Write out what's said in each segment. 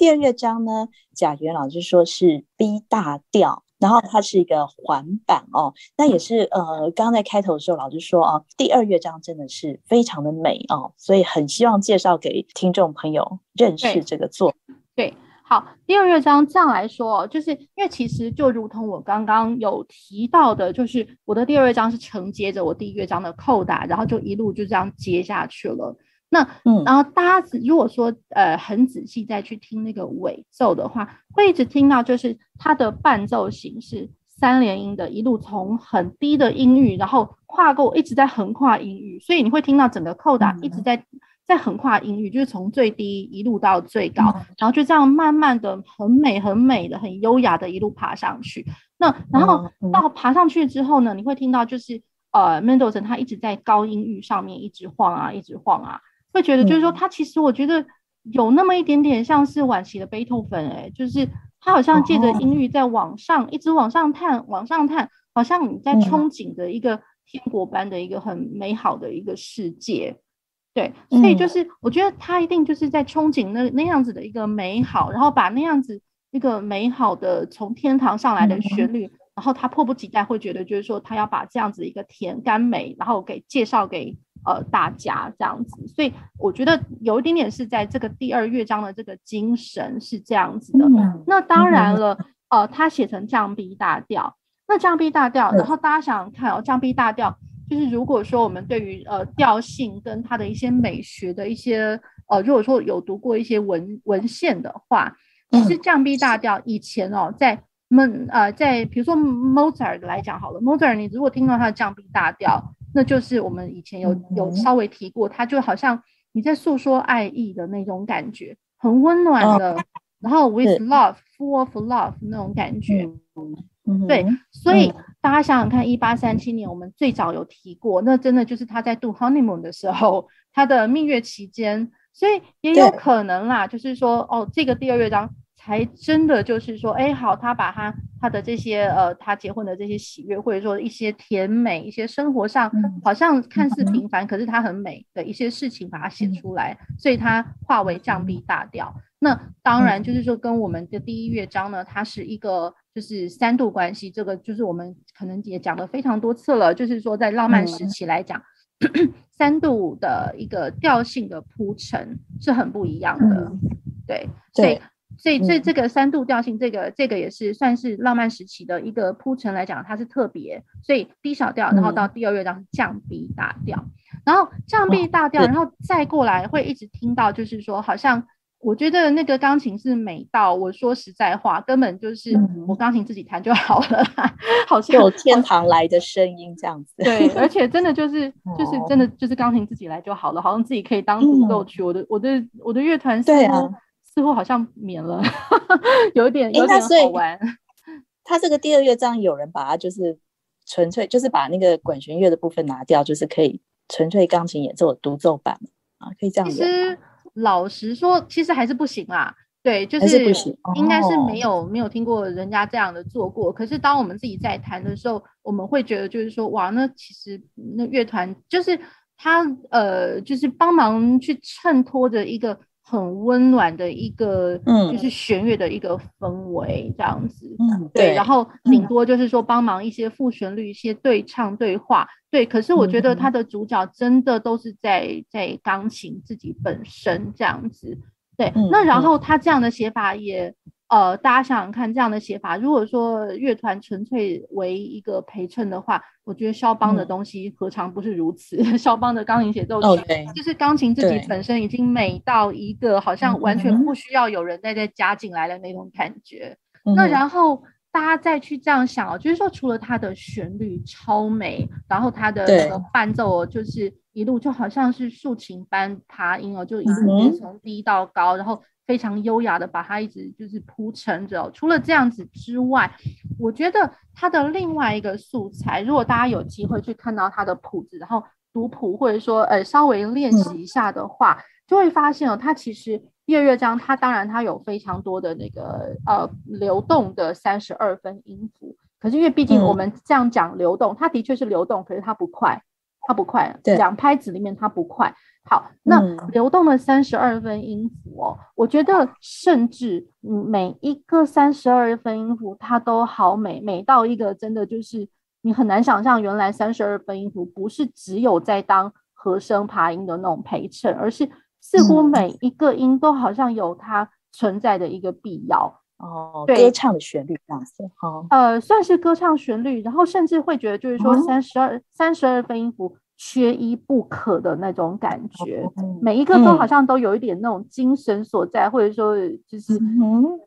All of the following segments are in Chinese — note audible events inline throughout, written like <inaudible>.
第二乐章呢，贾元老师说是 B 大调。然后它是一个环板哦，那也是呃，刚刚在开头的时候老师说啊，第二乐章真的是非常的美哦，所以很希望介绍给听众朋友认识这个作品。对，好，第二乐章这样来说，就是因为其实就如同我刚刚有提到的，就是我的第二乐章是承接着我第一乐章的扣打，然后就一路就这样接下去了。那嗯，然后大家如果说呃很仔细再去听那个尾奏的话，会一直听到就是它的伴奏形式三连音的，一路从很低的音域，然后跨过一直在横跨音域，所以你会听到整个扣打一直在在横跨音域，就是从最低一路到最高，然后就这样慢慢的很美很美的很优雅的一路爬上去。那然后到爬上去之后呢，你会听到就是呃 Mendelssohn 他一直在高音域上面一直晃啊一直晃啊。会觉得就是说，他其实我觉得有那么一点点像是晚期的贝多芬，哎，就是他好像借着音域在往上，一直往上探，往上探，好像你在憧憬着一个天国般的一个很美好的一个世界，对，所以就是我觉得他一定就是在憧憬那那样子的一个美好，然后把那样子一个美好的从天堂上来的旋律，然后他迫不及待会觉得就是说他要把这样子一个甜甘美，然后给介绍给。呃，大家这样子，所以我觉得有一点点是在这个第二乐章的这个精神是这样子的。嗯、那当然了，嗯、呃，他写成降 B 大调，那降 B 大调，然后大家想想看哦，降 B 大调就是如果说我们对于呃调性跟它的一些美学的一些呃，如果说有读过一些文文献的话，其实降 B 大调以前哦，在们呃在比如说 Mozart 来讲好了，Mozart 你如果听到他的降 B 大调。那就是我们以前有有稍微提过，它就好像你在诉说爱意的那种感觉，很温暖的，然后 with love, full of love 那种感觉。对，所以大家想想看，一八三七年我们最早有提过，那真的就是他在度 honeymoon 的时候，他的蜜月期间，所以也有可能啦，就是说哦，这个第二乐章。才真的就是说，哎，好，他把他他的这些呃，他结婚的这些喜悦，或者说一些甜美，一些生活上好像看似平凡，可是他很美的一些事情，把它写出来，所以它化为降 B 大调。那当然就是说，跟我们的第一乐章呢，它是一个就是三度关系，这个就是我们可能也讲了非常多次了，就是说在浪漫时期来讲，<clears throat> 三度的一个调性的铺陈是很不一样的，对，所以。所以这这个三度调性，这个这个也是算是浪漫时期的一个铺陈来讲，它是特别。所以低小调，然后到第二乐章是降 B 大调，然后降 B 大调，然后再过来会一直听到，就是说，好像我觉得那个钢琴是美到，我说实在话，根本就是我钢琴自己弹就好了，<laughs> 好像有天堂来的声音这样子。对，而且真的就是 <laughs> 就是真的就是钢琴自己来就好了，好像自己可以当独奏曲。我的我的我的乐团是。似乎好像免了，<laughs> 有点有点好玩。<laughs> 他这个第二乐章有人把它就是纯粹就是把那个管弦乐的部分拿掉，就是可以纯粹钢琴演奏的独奏版啊，可以这样子。其实老实说，其实还是不行啦。对，就是应该是没有没有听过人家这样的做过。可是当我们自己在弹的时候，我们会觉得就是说，哇，那其实那乐团就是他呃，就是帮忙去衬托着一个。很温暖的一个，嗯就是弦乐的一个氛围，这样子，嗯，对，然后顶多就是说帮忙一些副旋律，一些对唱对话，对。可是我觉得他的主角真的都是在在钢琴自己本身这样子，对。那然后他这样的写法也。呃，大家想想看，这样的写法，如果说乐团纯粹为一个陪衬的话，我觉得肖邦的东西何尝不是如此？嗯、<laughs> 肖邦的钢琴协奏曲.就是钢琴自己本身已经美到一个好像完全不需要有人再再加进来的那种感觉。嗯、那然后大家再去这样想哦，就是说除了它的旋律超美，然后它的那个伴奏就是一路就好像是竖琴般爬音哦，就一路从低到高，嗯、然后。非常优雅的把它一直就是铺陈着。除了这样子之外，我觉得它的另外一个素材，如果大家有机会去看到它的谱子，然后读谱或者说呃稍微练习一下的话，嗯、就会发现哦，它其实第二乐章它当然它有非常多的那个呃流动的三十二分音符，可是因为毕竟我们这样讲流动，嗯、它的确是流动，可是它不快，它不快，两拍子里面它不快。好，那流动的三十二分音符哦，我觉得甚至每一个三十二分音符它都好美，美到一个真的就是你很难想象，原来三十二分音符不是只有在当和声爬音的那种陪衬，而是似乎每一个音都好像有它存在的一个必要哦。对，歌唱的旋律这样子，哦，呃，算是歌唱旋律，然后甚至会觉得就是说三十二三十二分音符。缺一不可的那种感觉，每一个都好像都有一点那种精神所在，嗯、或者说就是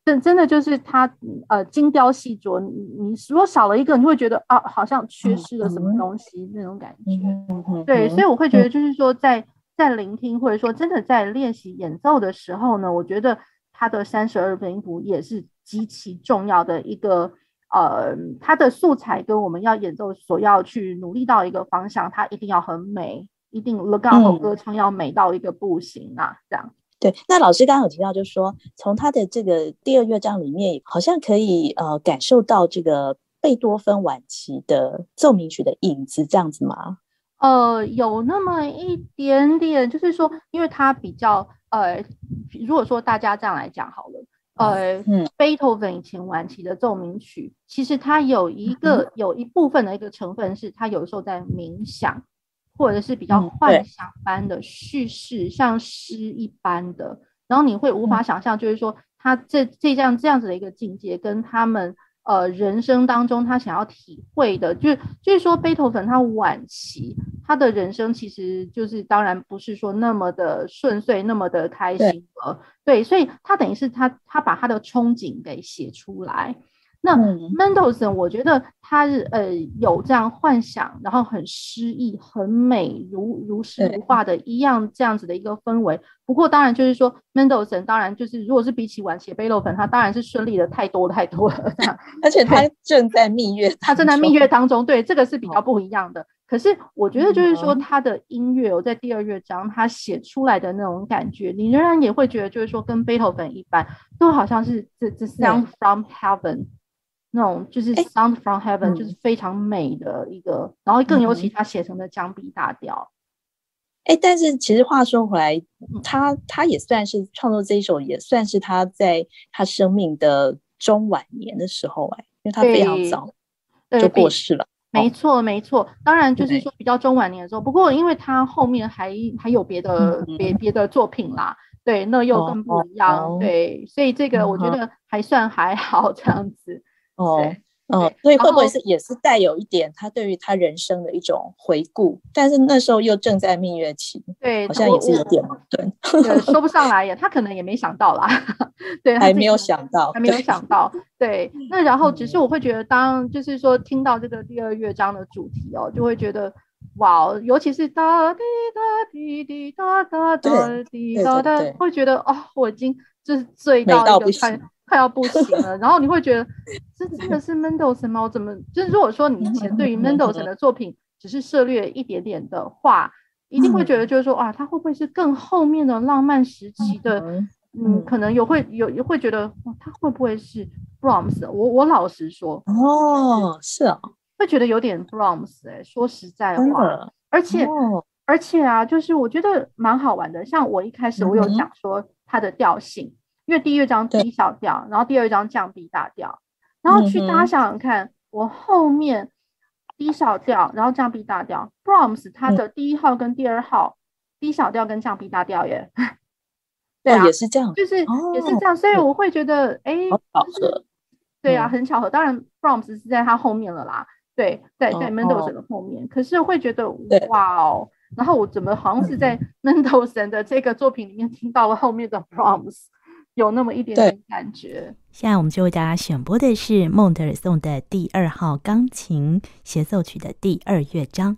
真真的就是它呃精雕细琢。你你如果少了一个，你会觉得啊，好像缺失了什么东西那种感觉。对，所以我会觉得就是说在，在在聆听或者说真的在练习演奏的时候呢，我觉得它的三十二分音符也是极其重要的一个。呃，它的素材跟我们要演奏所要去努力到一个方向，它一定要很美，一定 legato 歌唱要美到一个不行啊，嗯、这样。对，那老师刚刚有提到，就是说从他的这个第二乐章里面，好像可以呃感受到这个贝多芬晚期的奏鸣曲的影子，这样子吗？呃，有那么一点点，就是说，因为它比较呃，如果说大家这样来讲好了。呃，嗯，贝多芬以前晚期的奏鸣曲，其实它有一个有一部分的一个成分是，它有时候在冥想，或者是比较幻想般的叙事，像诗一般的，然后你会无法想象，就是说他这这样这样子的一个境界，跟他们。呃，人生当中他想要体会的，就是就是说，贝多芬他晚期他的人生其实就是当然不是说那么的顺遂，那么的开心了，对，对，所以他等于是他他把他的憧憬给写出来。那 Mendelssohn 我觉得他是呃有这样幻想，然后很诗意、很美，如如诗如画的一样这样子的一个氛围。不过当然就是说 Mendelssohn 当然就是如果是比起晚期贝多芬，他当然是顺利的太多太多了。<laughs> 而且他正在蜜月，他正在蜜月当中，对，这个是比较不一样的。可是我觉得就是说他的音乐，我在第二乐章他写出来的那种感觉，你仍然也会觉得就是说跟贝多芬一般，都好像是这这 sound from heaven。那种就是 Sound from Heaven，就是非常美的一个，欸、然后更尤其他写成的降 B 大调。哎、欸，但是其实话说回来，他他也算是创作这一首，也算是他在他生命的中晚年的时候，哎，因为他非常早就过世了。没错，没错。当然就是说比较中晚年的时候，不过因为他后面还还有别的别别的作品啦，对，那又更不一样，对，所以这个我觉得还算还好这样子。哦，嗯，所以会不会是也是带有一点他对于他人生的一种回顾？但是那时候又正在蜜月期，对，好像也是有点矛盾，对，说不 <laughs> 上来呀。他可能也没想到啦，<laughs> 对，还没有想到，还没有想到，对。那然后只是我会觉得，当就是说听到这个第二乐章的主题哦，就会觉得哇，尤其是哒滴哒滴滴哒哒哒滴哒哒，会觉得哦，我已经就是醉到一个快。快要不行了，然后你会觉得这真的是 Mendelssohn 吗？我怎么就是如果说你以前对于 Mendelssohn 的作品只是涉猎一点点的话，一定会觉得就是说啊，他会不会是更后面的浪漫时期的？嗯，可能有会有也会觉得他会不会是 Brahms？我我老实说哦，是啊，会觉得有点 Brahms 哎，说实在话，而且而且啊，就是我觉得蛮好玩的，像我一开始我有讲说它的调性。因为第一乐章小调，然后第二章降 B 大调，然后去大家想想看，我后面 D 小调，然后降 B 大调，Brahms 它的第一号跟第二号 D 小调跟降 B 大调耶，<laughs> 对啊，也是这样，就是也是这样，所以我会觉得，哎，对啊，很巧合。当然，Brahms 是在他后面了啦，对，在在 Mendelssohn 的后面，可是会觉得哇哦，然后我怎么好像是在 Mendelssohn 的这个作品里面听到了后面的 Brahms。有那么一点点感觉。现在我们就为大家选播的是孟德尔颂的第二号钢琴协奏曲的第二乐章。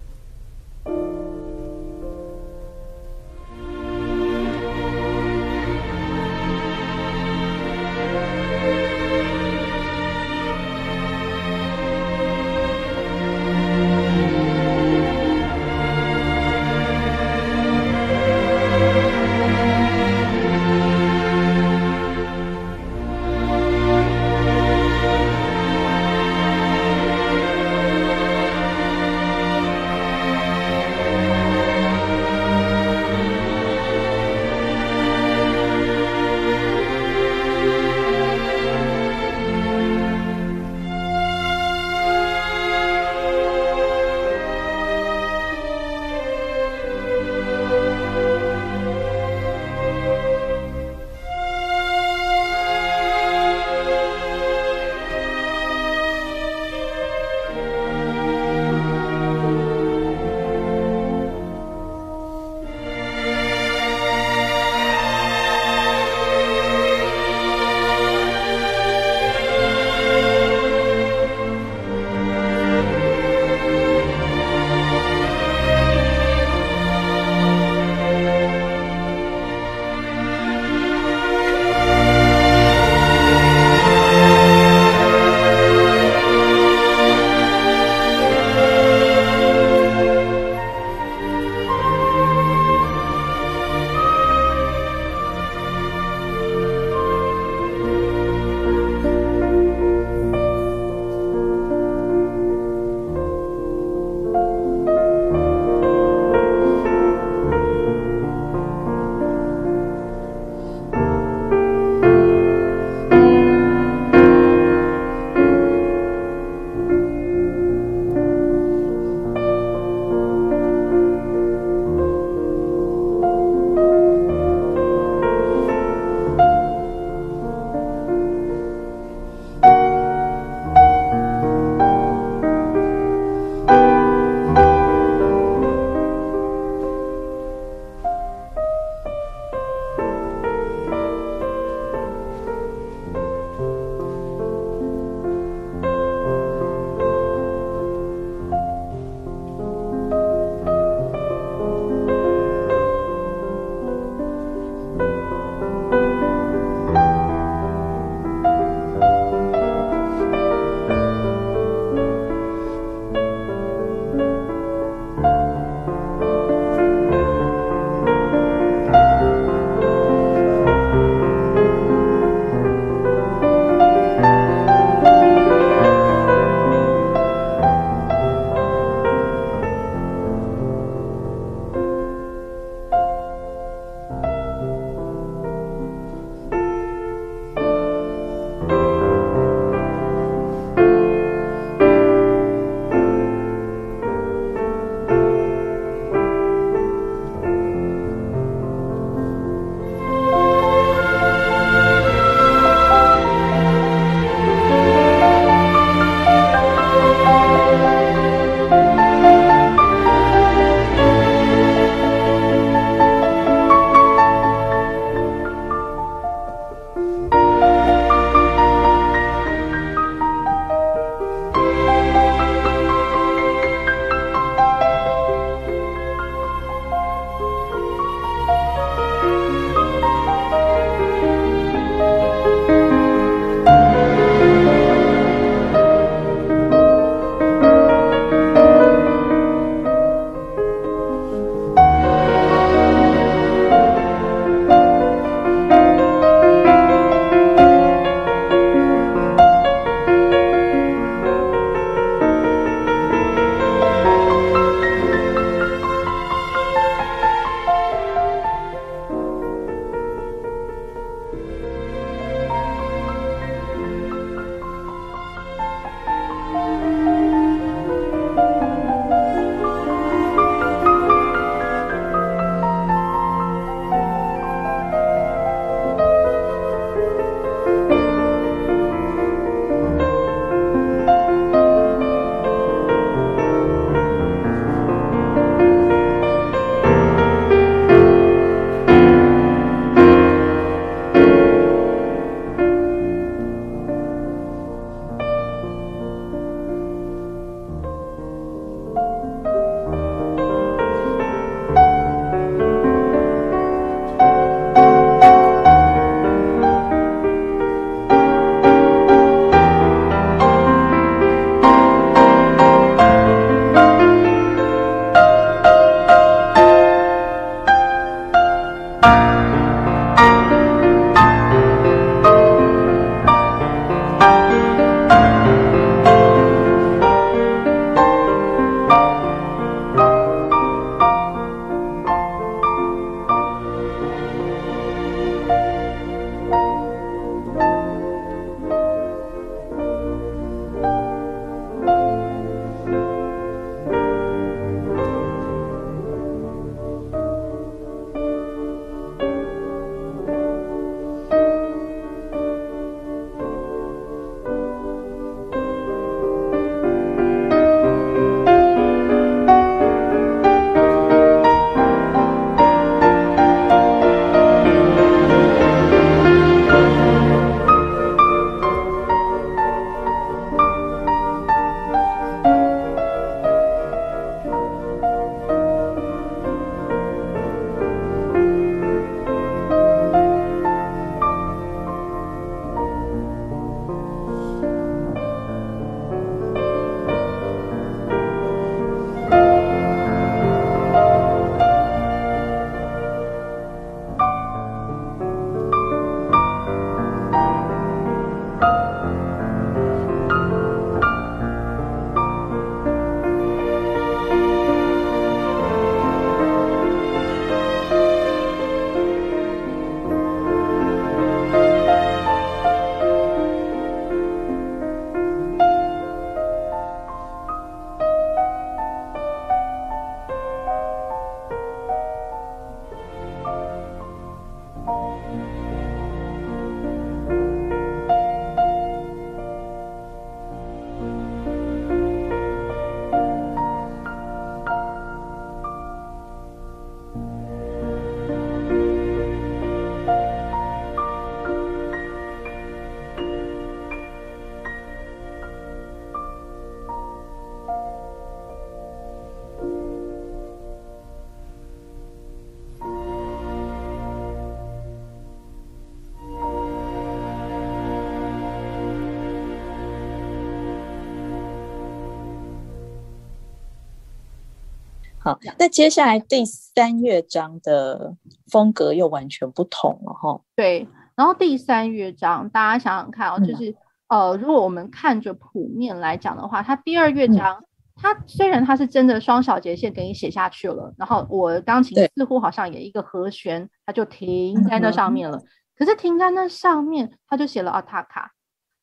好，那接下来第三乐章的风格又完全不同了哈。对，然后第三乐章，大家想想看哦，就是、嗯、呃，如果我们看着谱面来讲的话，它第二乐章，嗯、它虽然它是真的双小节线给你写下去了，然后我钢琴似乎好像也一个和弦，它就停在那上面了。嗯、可是停在那上面，它就写了阿塔卡，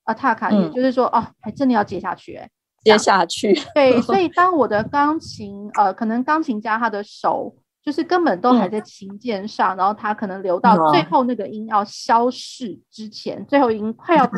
阿塔卡，也就是说，哦，还真的要接下去哎。接下去，对，所以 <laughs> 当我的钢琴，呃，可能钢琴家他的手就是根本都还在琴键上，然后他可能留到最后那个音要消逝之前，最后音快要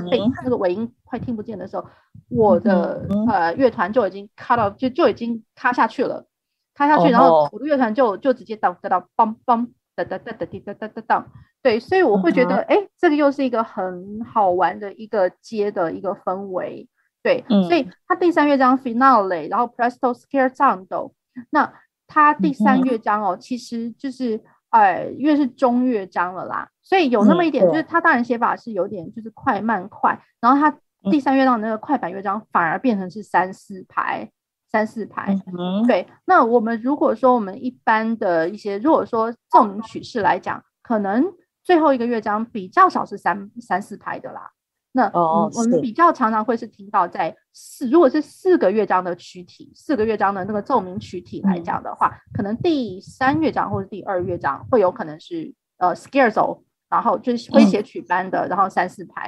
那个尾音快听不见的时候，我的呃乐团就已经卡到，就就已经塌下去了，塌下去，然后我的乐团就就直接当当当，梆梆，哒哒哒哒滴哒哒哒当，对，所以我会觉得，哎，这个又是一个很好玩的一个接的一个氛围。对，嗯、所以它第三乐章 finale，然后 presto scherzando，那它第三乐章哦，嗯、其实就是呃，因为是中乐章了啦，所以有那么一点，就是它当然写法是有点就是快慢快，然后它第三乐章的那个快板乐章反而变成是三四拍，三四拍。嗯、对，那我们如果说我们一般的一些，如果说奏鸣曲式来讲，可能最后一个乐章比较少是三三四拍的啦。那我们比较常常会是听到在四，如果是四个乐章的曲体，四个乐章的那个奏鸣曲体来讲的话，可能第三乐章或者第二乐章会有可能是呃 Scherzo，然后就是诙谐曲般的，然后三四拍。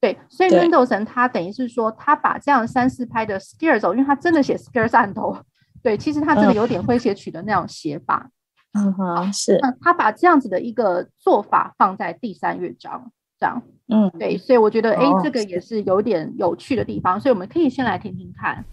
对，所以 Mendelssohn 他等于是说他把这样三四拍的 Scherzo，因为他真的写 Scherzando，对，其实他真的有点诙谐曲的那种写法。嗯哼，是。那他把这样子的一个做法放在第三乐章。这样，嗯，对，所以我觉得，哎，这个也是有点有趣的地方，所以我们可以先来听听看。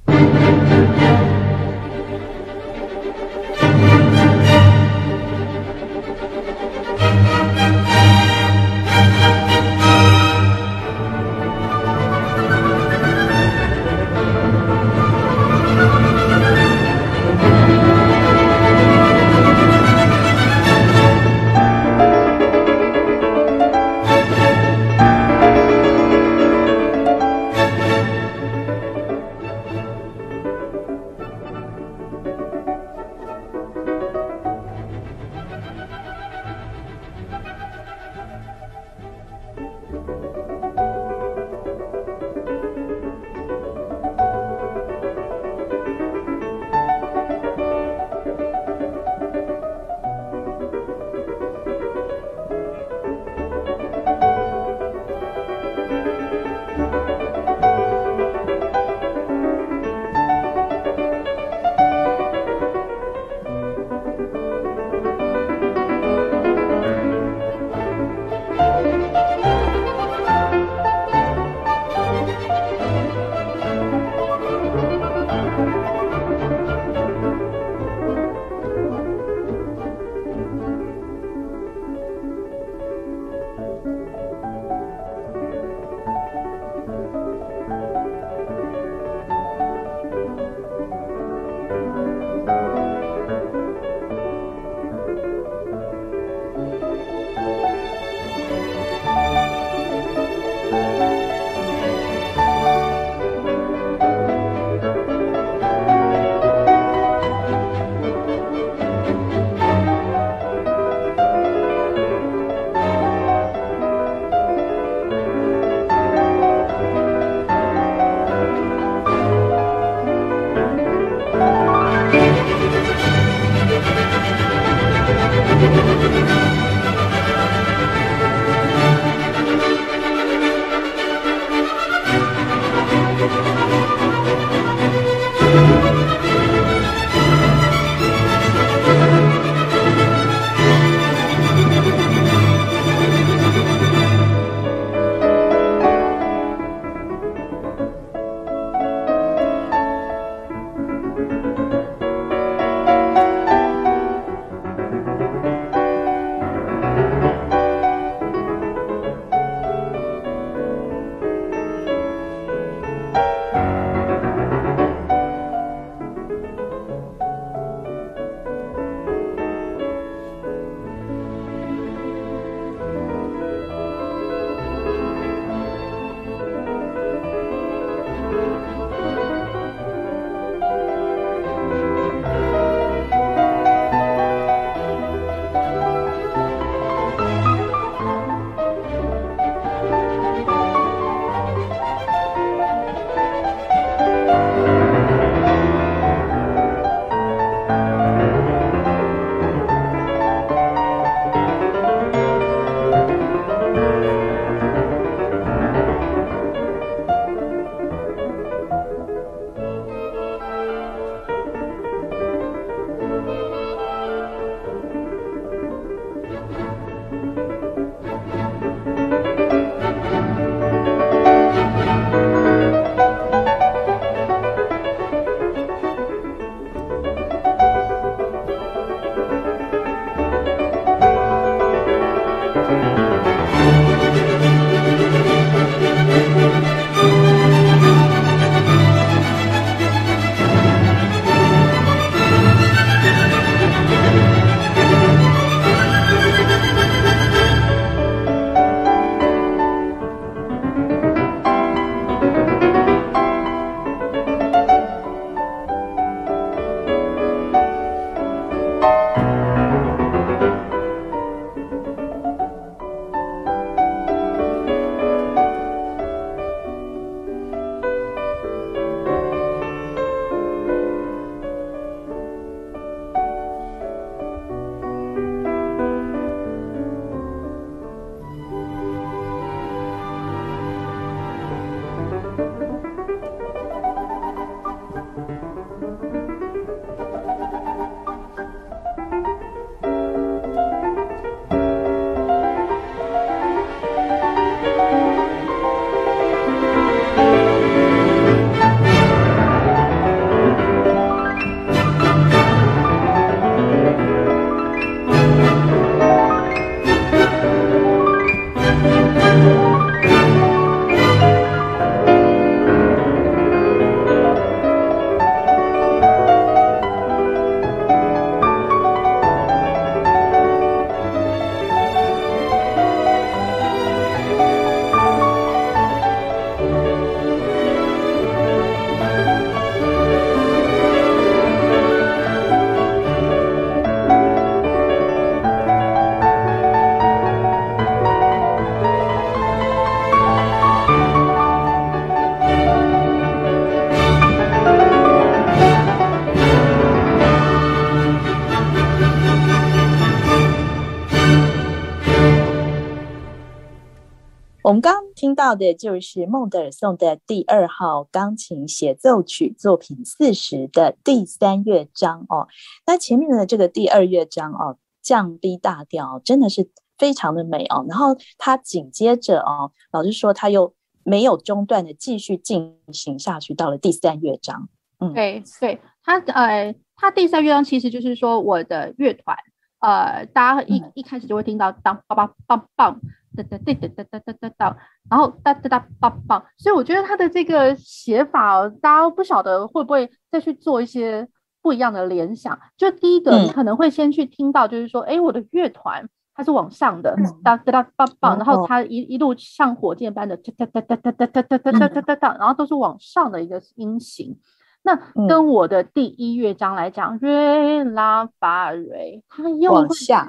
我们刚刚听到的就是孟德尔颂的第二号钢琴协奏曲作品四十的第三乐章哦。那前面的这个第二乐章哦，降 B 大调真的是非常的美哦。然后它紧接着哦，老师说它又没有中断的继续进行下去，到了第三乐章。嗯，对对，它呃，它第三乐章其实就是说我的乐团。呃，大家一一开始就会听到当梆梆梆梆，哒哒哒哒哒哒哒哒哒，然后哒哒哒棒棒，所以我觉得他的这个写法，大家不晓得会不会再去做一些不一样的联想。就第一个，你可能会先去听到，就是说，哎，我的乐团它是往上的，哒哒哒棒棒，然后它一一路像火箭般的哒哒哒哒哒哒哒哒哒哒哒哒，然后都是往上的一个音型。那跟我的第一乐章来讲，瑞拉发瑞，它又会往下，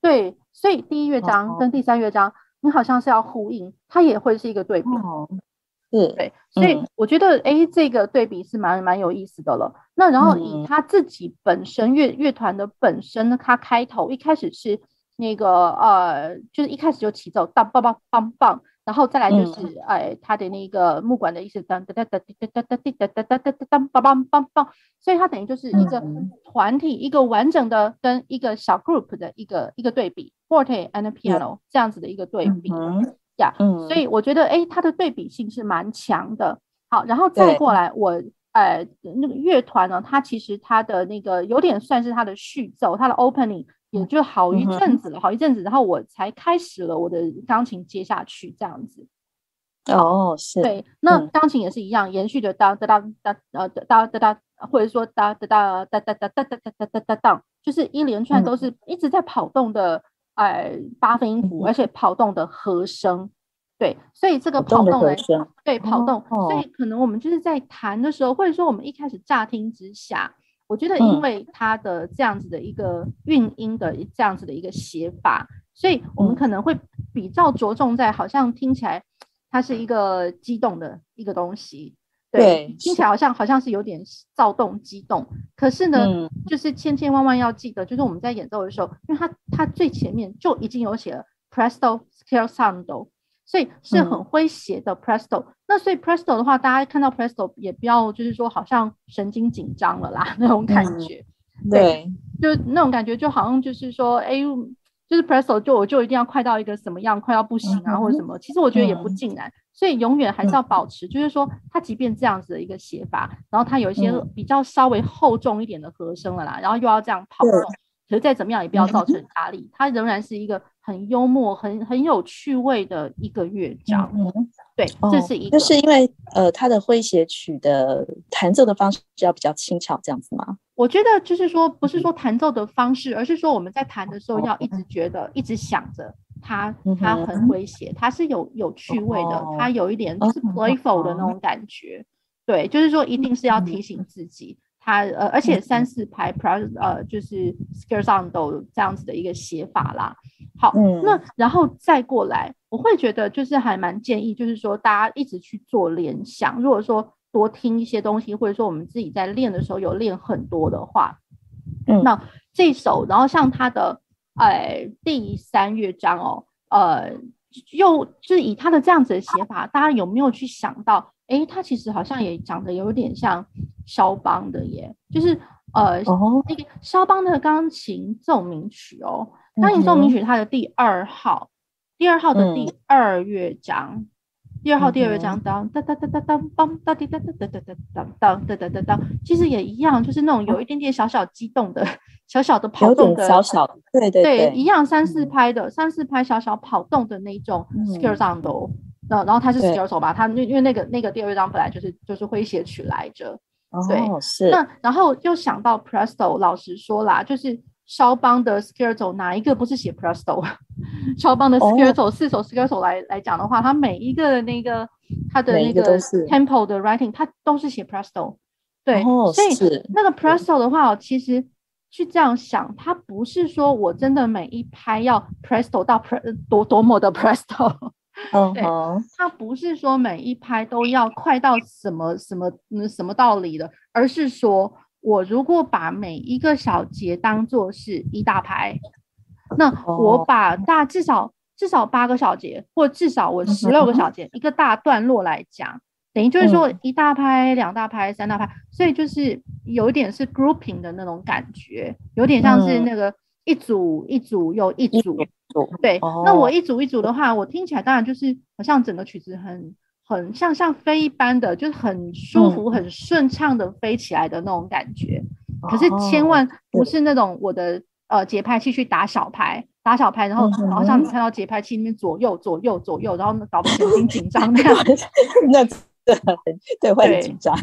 对，所以第一乐章跟第三乐章，你好像是要呼应，它也会是一个对比，是，对，所以我觉得，哎，这个对比是蛮蛮有意思的了。那然后以他自己本身乐乐团的本身呢，他开头一开始是那个呃，就是一开始就起奏，当梆梆梆梆。然后再来就是，哎，他的那个木管的意思，哒哒哒哒哒哒哒哒哒哒哒哒哒，梆梆梆梆，所以它等于就是一个团体，一个完整的跟一个小 group 的一个一个对比，forte and piano 这样子的一个对比呀。所以我觉得，哎，它的对比性是蛮强的。好，然后再过来，我呃那个乐团呢，它其实它的那个有点算是它的序奏，它的 opening。也就好一阵子了，好一阵子，然后我才开始了我的钢琴接下去这样子。哦，是。对，那钢琴也是一样，延续的哒哒哒哒呃哒哒哒，或者说哒哒哒哒哒哒哒哒哒哒哒哒哒，就是一连串都是一直在跑动的哎八分音符，而且跑动的和声。对，所以这个跑动的对跑动，所以可能我们就是在弹的时候，或者说我们一开始乍听之下。我觉得，因为它的这样子的一个运音的这样子的一个写法，所以我们可能会比较着重在好像听起来它是一个激动的一个东西，对，对听起来好像好像是有点躁动、激动。可是呢，嗯、就是千千万万要记得，就是我们在演奏的时候，因为它它最前面就已经有写了 Presto scherzando 所以是很诙谐的 Presto，、嗯、那所以 Presto 的话，大家看到 Presto 也不要就是说好像神经紧张了啦那种感觉，嗯、对，对，就那种感觉就好像就是说，哎，就是 Presto 就我就一定要快到一个什么样，快到不行啊、嗯、或者什么，其实我觉得也不尽然，嗯、所以永远还是要保持，嗯、就是说它即便这样子的一个写法，然后它有一些比较稍微厚重一点的和声了啦，然后又要这样跑动，可是再怎么样也不要造成压力，它仍然是一个。很幽默，很很有趣味的一个乐章，嗯，对，哦、这是一个，就是因为呃，他的诙谐曲的弹奏的方式要比较轻巧，这样子吗？我觉得就是说，不是说弹奏的方式，而是说我们在弹的时候要一直觉得，哦、一直想着他，他很诙谐，他是有有趣味的，他、哦、有一点是 playful 的那种感觉，哦、对，就是说一定是要提醒自己。嗯它呃，而且三四拍 pres 呃，就是 scherzando 这样子的一个写法啦。好，嗯、那然后再过来，我会觉得就是还蛮建议，就是说大家一直去做联想。如果说多听一些东西，或者说我们自己在练的时候有练很多的话，嗯，那这首，然后像它的呃第三乐章哦，呃，又就是以它的这样子的写法，大家有没有去想到？诶，它其实好像也长得有点像肖邦的耶，就是呃、哦、那个肖邦的钢琴奏鸣曲哦，钢琴奏鸣曲它的第二号，嗯、第二号的第二乐章，嗯、第二号第二乐章当当当当当当当当滴当当当当当当当，其实也一样，就是那种有一点点小小激动的、小小的跑动的，小小的，对对对，一样三四拍的，三四拍小小跑动的那种然后它是 scherzo 吧，它因因为那个那个第二章本来就是就是诙谐曲来着，对，哦、是。那然后又想到 Presto，老实说啦，就是肖邦的 scherzo 哪一个不是写 Presto？<laughs> 肖邦的 scherzo、哦、四首 scherzo 来来讲的话，他每一个的那个他的那个 tempo 的 writing，他都是写 Presto。对，哦、所以那个 Presto 的话，其实去这样想，它不是说我真的每一拍要 Presto 到 pre 多多么的 Presto。<laughs> 嗯，对，它不是说每一拍都要快到什么什么嗯什么道理的，而是说我如果把每一个小节当做是一大拍，那我把大至少至少八个小节，或至少我十六个小节，一个大段落来讲，等于就是说一大拍、两大拍、三大拍，所以就是有一点是 grouping 的那种感觉，有点像是那个一组一组又一组。对，那我一组一组的话，我听起来当然就是好像整个曲子很很像像飞一般的，就是很舒服、很顺畅的飞起来的那种感觉。可是千万不是那种我的呃节拍器去打小拍，打小拍，然后然后像你看到节拍器那边左右左右左右，然后搞得神经紧张 <laughs> 那样。那对对会很紧张。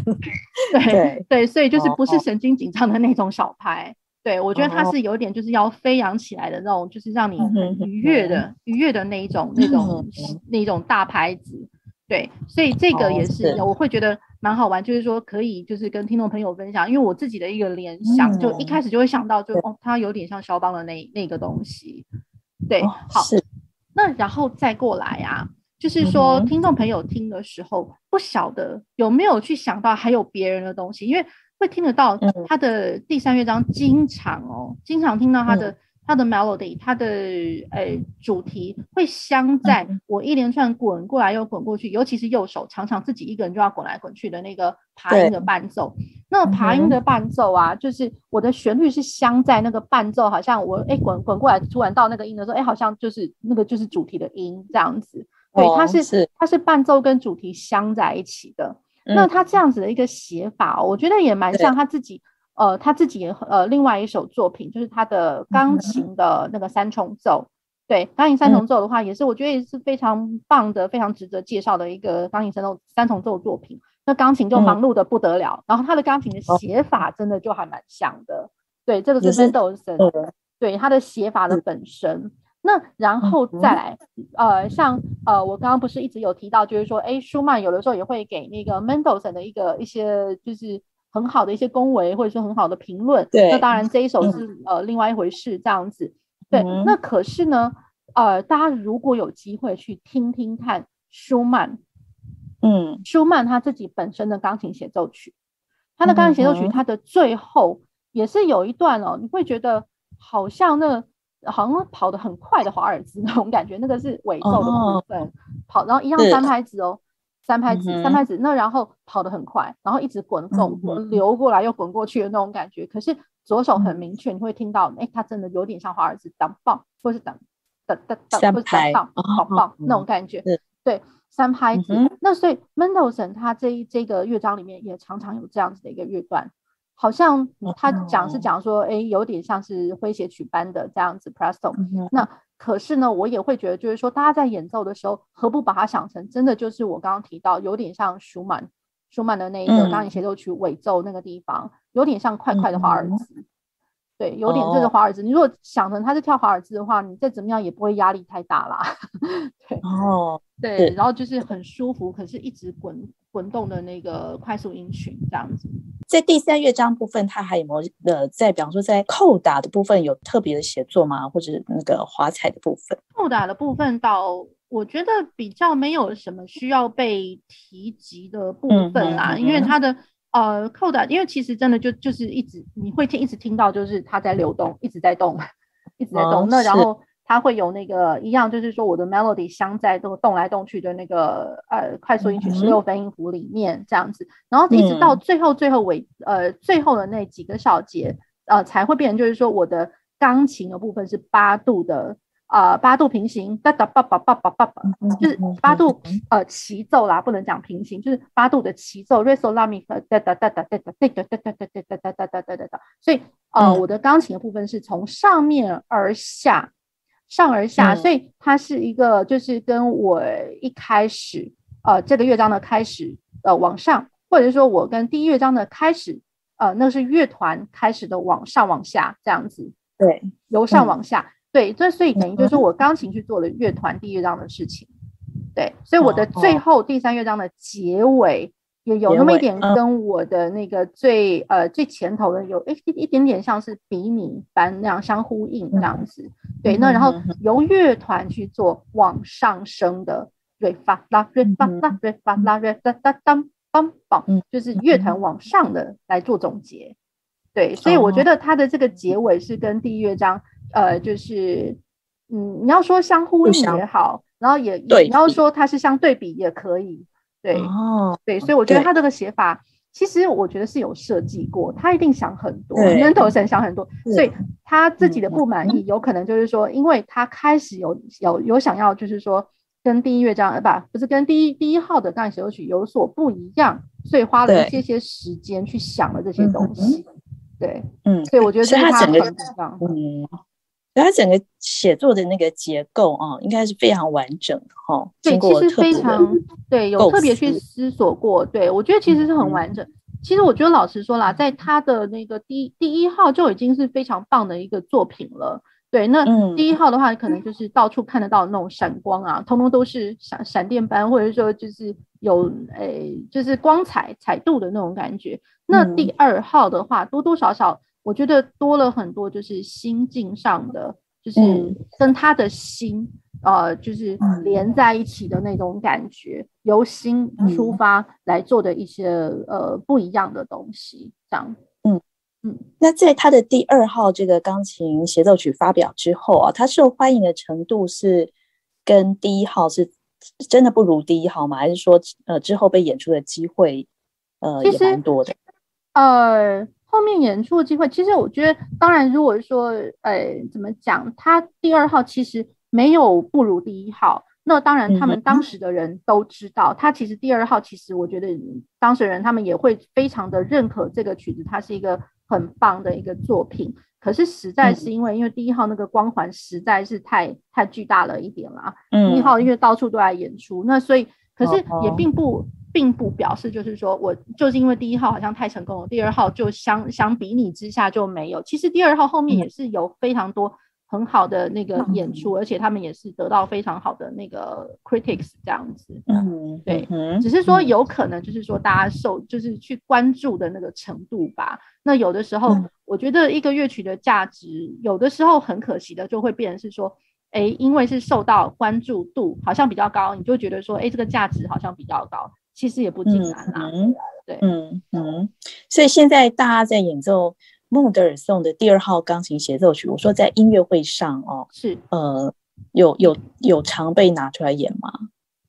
对对，所以就是不是神经紧张的那种小拍。对，我觉得它是有点就是要飞扬起来的那种，就是让你愉悦的愉悦的那一种那种那一种大牌子。对，所以这个也是我会觉得蛮好玩，就是说可以就是跟听众朋友分享，因为我自己的一个联想，就一开始就会想到就哦，它有点像肖邦的那那个东西。对，好，那然后再过来啊，就是说听众朋友听的时候，不晓得有没有去想到还有别人的东西，因为。会听得到他的第三乐章，经常哦，经常听到他的他的 melody，他的呃主题会镶在我一连串滚过来又滚过去，尤其是右手常常自己一个人就要滚来滚去的那个爬音的伴奏。那爬音的伴奏啊，就是我的旋律是镶在那个伴奏，好像我哎滚滚过来，突然到那个音的时候，哎，好像就是那个就是主题的音这样子。对，它是它是伴奏跟主题镶在一起的。那他这样子的一个写法，我觉得也蛮像他自己，呃，他自己呃另外一首作品，就是他的钢琴的那个三重奏。对，钢琴三重奏的话，也是我觉得也是非常棒的，非常值得介绍的一个钢琴三重三重奏作品。那钢琴就忙碌的不得了，然后他的钢琴的写法真的就还蛮像的。对，这个是 Mendelssohn，对他的写法的本身。那然后再来，呃，像呃，我刚刚不是一直有提到，就是说，哎，舒曼有的时候也会给那个 Mendelssohn 的一个一些，就是很好的一些恭维，或者说很好的评论。对，那当然这一首是呃另外一回事，这样子。对，那可是呢，呃，大家如果有机会去听听看舒曼，嗯，舒曼他自己本身的钢琴协奏曲，他的钢琴协奏曲，他的最后也是有一段哦，你会觉得好像那个。好像跑得很快的华尔兹那种感觉，那个是尾奏的部分，oh, 跑，然后一样三拍子哦，三拍子，三拍子，那然后跑得很快，然后一直滚动，嗯、流过来又滚过去的那种感觉。可是左手很明确，你会听到，哎，它真的有点像华尔兹，当棒，或是当当当当，不是当棒，好棒那种感觉。对，三拍子。嗯、那所以 Mendelssohn 他这一这个乐章里面也常常有这样子的一个乐段。好像他讲是讲说，哎，有点像是诙谐曲般的这样子，Presto。那可是呢，我也会觉得，就是说，大家在演奏的时候，何不把它想成真的就是我刚刚提到，有点像舒曼，舒曼的那一个钢琴协奏曲尾奏那个地方，有点像快快的华尔兹。对，有点这个华尔兹。你如果想成他是跳华尔兹的话，你再怎么样也不会压力太大啦。<laughs> 对，哦，对，然后就是很舒服，可是一直滚滚动的那个快速音群这样子。在第三乐章部分，它还有没有呃，在比方说在扣打的部分有特别的写作吗？或者那个华彩的部分？扣打的部分到我觉得比较没有什么需要被提及的部分啦，嗯嗯嗯、因为它的。呃，扣打，因为其实真的就就是一直你会听，一直听到就是它在流动，一直在动，<laughs> 一直在动。哦、那然后它会有那个一样，就是说我的 melody 镶在都动来动去的那个呃快速音曲十六分音符里面这样子，然后一直到最后最后尾呃最后的那几个小节呃才会变成就是说我的钢琴的部分是八度的。啊、呃，八度平行，哒哒叭叭叭叭叭叭，就是八度呃齐奏啦，不能讲平行，就是八度的齐奏。Re sol la mi fa，哒哒哒哒哒哒哒哒哒哒哒哒哒哒哒哒哒哒。所以呃，我的钢琴的部分是从上面而下，上而下，所以它是一个就是跟我一开始呃这个乐章的开始呃往上，或者是说我跟第一乐章的开始呃那是乐团开始的往上往下这样子，对，由上往下。对，这所以等于就是我钢琴去做了乐团第一乐章的事情，对，所以我的最后第三乐章的结尾也有那么一点跟我的那个最呃最前头的有一一点点像是比拟般那样相呼应这样子，对，那然后由乐团去做往上升的瑞发拉瑞发拉瑞发拉瑞哒哒当梆梆，就是乐团往上的来做总结，对，所以我觉得它的这个结尾是跟第一乐章。呃，就是嗯，你要说相呼应也好，然后也也，你要说它是相对比也可以，对，哦，对，所以我觉得他这个写法，其实我觉得是有设计过，他一定想很多，Mendelssohn 想很多，所以他自己的不满意，有可能就是说，因为他开始有有有想要，就是说跟第一乐章，呃，不，不是跟第一第一号的钢琴协奏曲有所不一样，所以花了一些些时间去想了这些东西，对，嗯，所以我觉得是他整个嗯。他整个写作的那个结构啊，应该是非常完整的哈。对，其实非常对，有特别去思索过。对，我觉得其实是很完整。嗯、其实我觉得老实说啦，在他的那个第第一号就已经是非常棒的一个作品了。对，那第一号的话，可能就是到处看得到那种闪光啊，通通都是闪闪电般，或者说就是有诶、欸，就是光彩彩度的那种感觉。那第二号的话，多多少少。我觉得多了很多，就是心境上的，就是跟他的心，嗯、呃，就是连在一起的那种感觉，由心出发来做的一些、嗯、呃不一样的东西，这样。嗯嗯。那在他的第二号这个钢琴协奏曲发表之后啊，他受欢迎的程度是跟第一号是真的不如第一号吗？还是说呃之后被演出的机会呃也蛮多的？呃。后面演出的机会，其实我觉得，当然，如果说，呃，怎么讲，他第二号其实没有不如第一号。那当然，他们当时的人都知道，他其实第二号，其实我觉得当事人他们也会非常的认可这个曲子，它是一个很棒的一个作品。可是实在是因为，因为第一号那个光环实在是太太巨大了一点啦。第一号因为到处都在演出，那所以，可是也并不。并不表示就是说我就是因为第一号好像太成功了，第二号就相相比你之下就没有。其实第二号后面也是有非常多很好的那个演出，嗯、而且他们也是得到非常好的那个 critics 这样子。嗯，对，嗯、只是说有可能就是说大家受就是去关注的那个程度吧。那有的时候我觉得一个乐曲的价值，有的时候很可惜的就会变成是说，哎，因为是受到关注度好像比较高，你就觉得说，哎，这个价值好像比较高。其实也不尽然啦，嗯、对，嗯嗯，所以现在大家在演奏孟德尔颂的第二号钢琴协奏曲，我说在音乐会上哦，是呃，有有有常被拿出来演吗？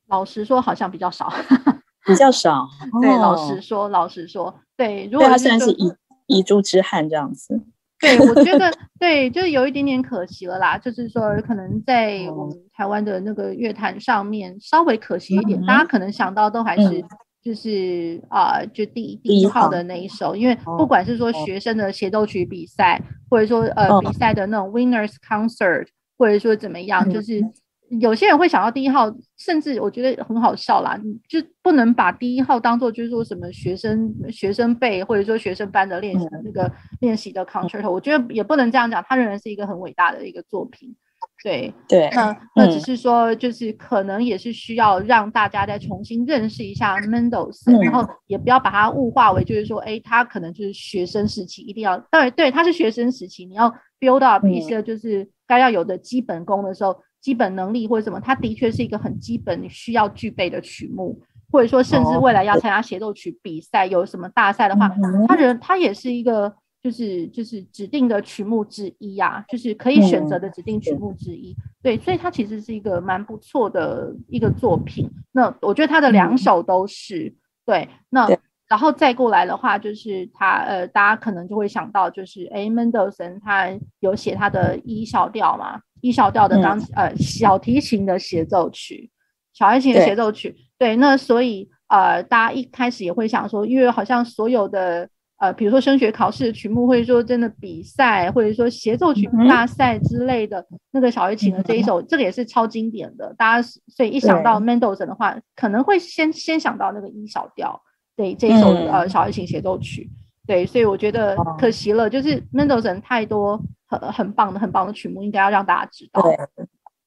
老实说，好像比较少，<laughs> 比较少。对，哦、老实说，老实说，对，如果他算是遗遗珠之憾这样子。对，我觉得 <laughs> 对，就是有一点点可惜了啦。就是说，可能在我们台湾的那个乐坛上面稍微可惜一点，嗯、大家可能想到都还是就是啊、嗯呃，就第第一号的那一首，因为不管是说学生的协奏曲比赛，或者说呃比赛的那种 Winners Concert，或者说怎么样，就是。有些人会想到第一号，甚至我觉得很好笑啦，就不能把第一号当做就是说什么学生学生辈或者说学生班的练习的那个练习的 concerto，我觉得也不能这样讲，它仍然是一个很伟大的一个作品。对对，那那只是说就是可能也是需要让大家再重新认识一下 Mendelssohn，然后也不要把它物化为就是说，哎，他可能就是学生时期一定要当然对，他是学生时期，你要 build up 一些就是该要有的基本功的时候。基本能力或者什么，它的确是一个很基本你需要具备的曲目，或者说甚至未来要参加协奏曲比赛，有什么大赛的话，它人它也是一个就是就是指定的曲目之一呀、啊，就是可以选择的指定曲目之一。对，所以它其实是一个蛮不错的一个作品。那我觉得他的两首都是对。那然后再过来的话，就是他呃，大家可能就会想到，就是哎，门德尔森他有写他的 E 小调嘛。E 小调的钢呃，小提琴的协奏曲，小提琴的协奏曲，对，对，那所以呃，大家一开始也会想说，因为好像所有的呃，比如说升学考试的曲目，或者说真的比赛，或者说协奏曲大赛之类的，嗯、那个小提琴的这一首，嗯、这个也是超经典的，大家所以一想到 Mendelssohn 的话，可能会先先想到那个 E 小调，对，这一首、嗯、呃小提琴协奏曲，对，所以我觉得可惜了，就是 Mendelssohn 太多。很很棒的，很棒的曲目，应该要让大家知道。对，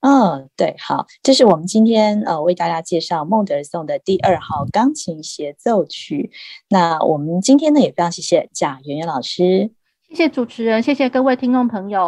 嗯，对，好，这是我们今天呃为大家介绍孟德尔颂的第二号钢琴协奏曲。那我们今天呢也非常谢谢贾圆圆老师，谢谢主持人，谢谢各位听众朋友。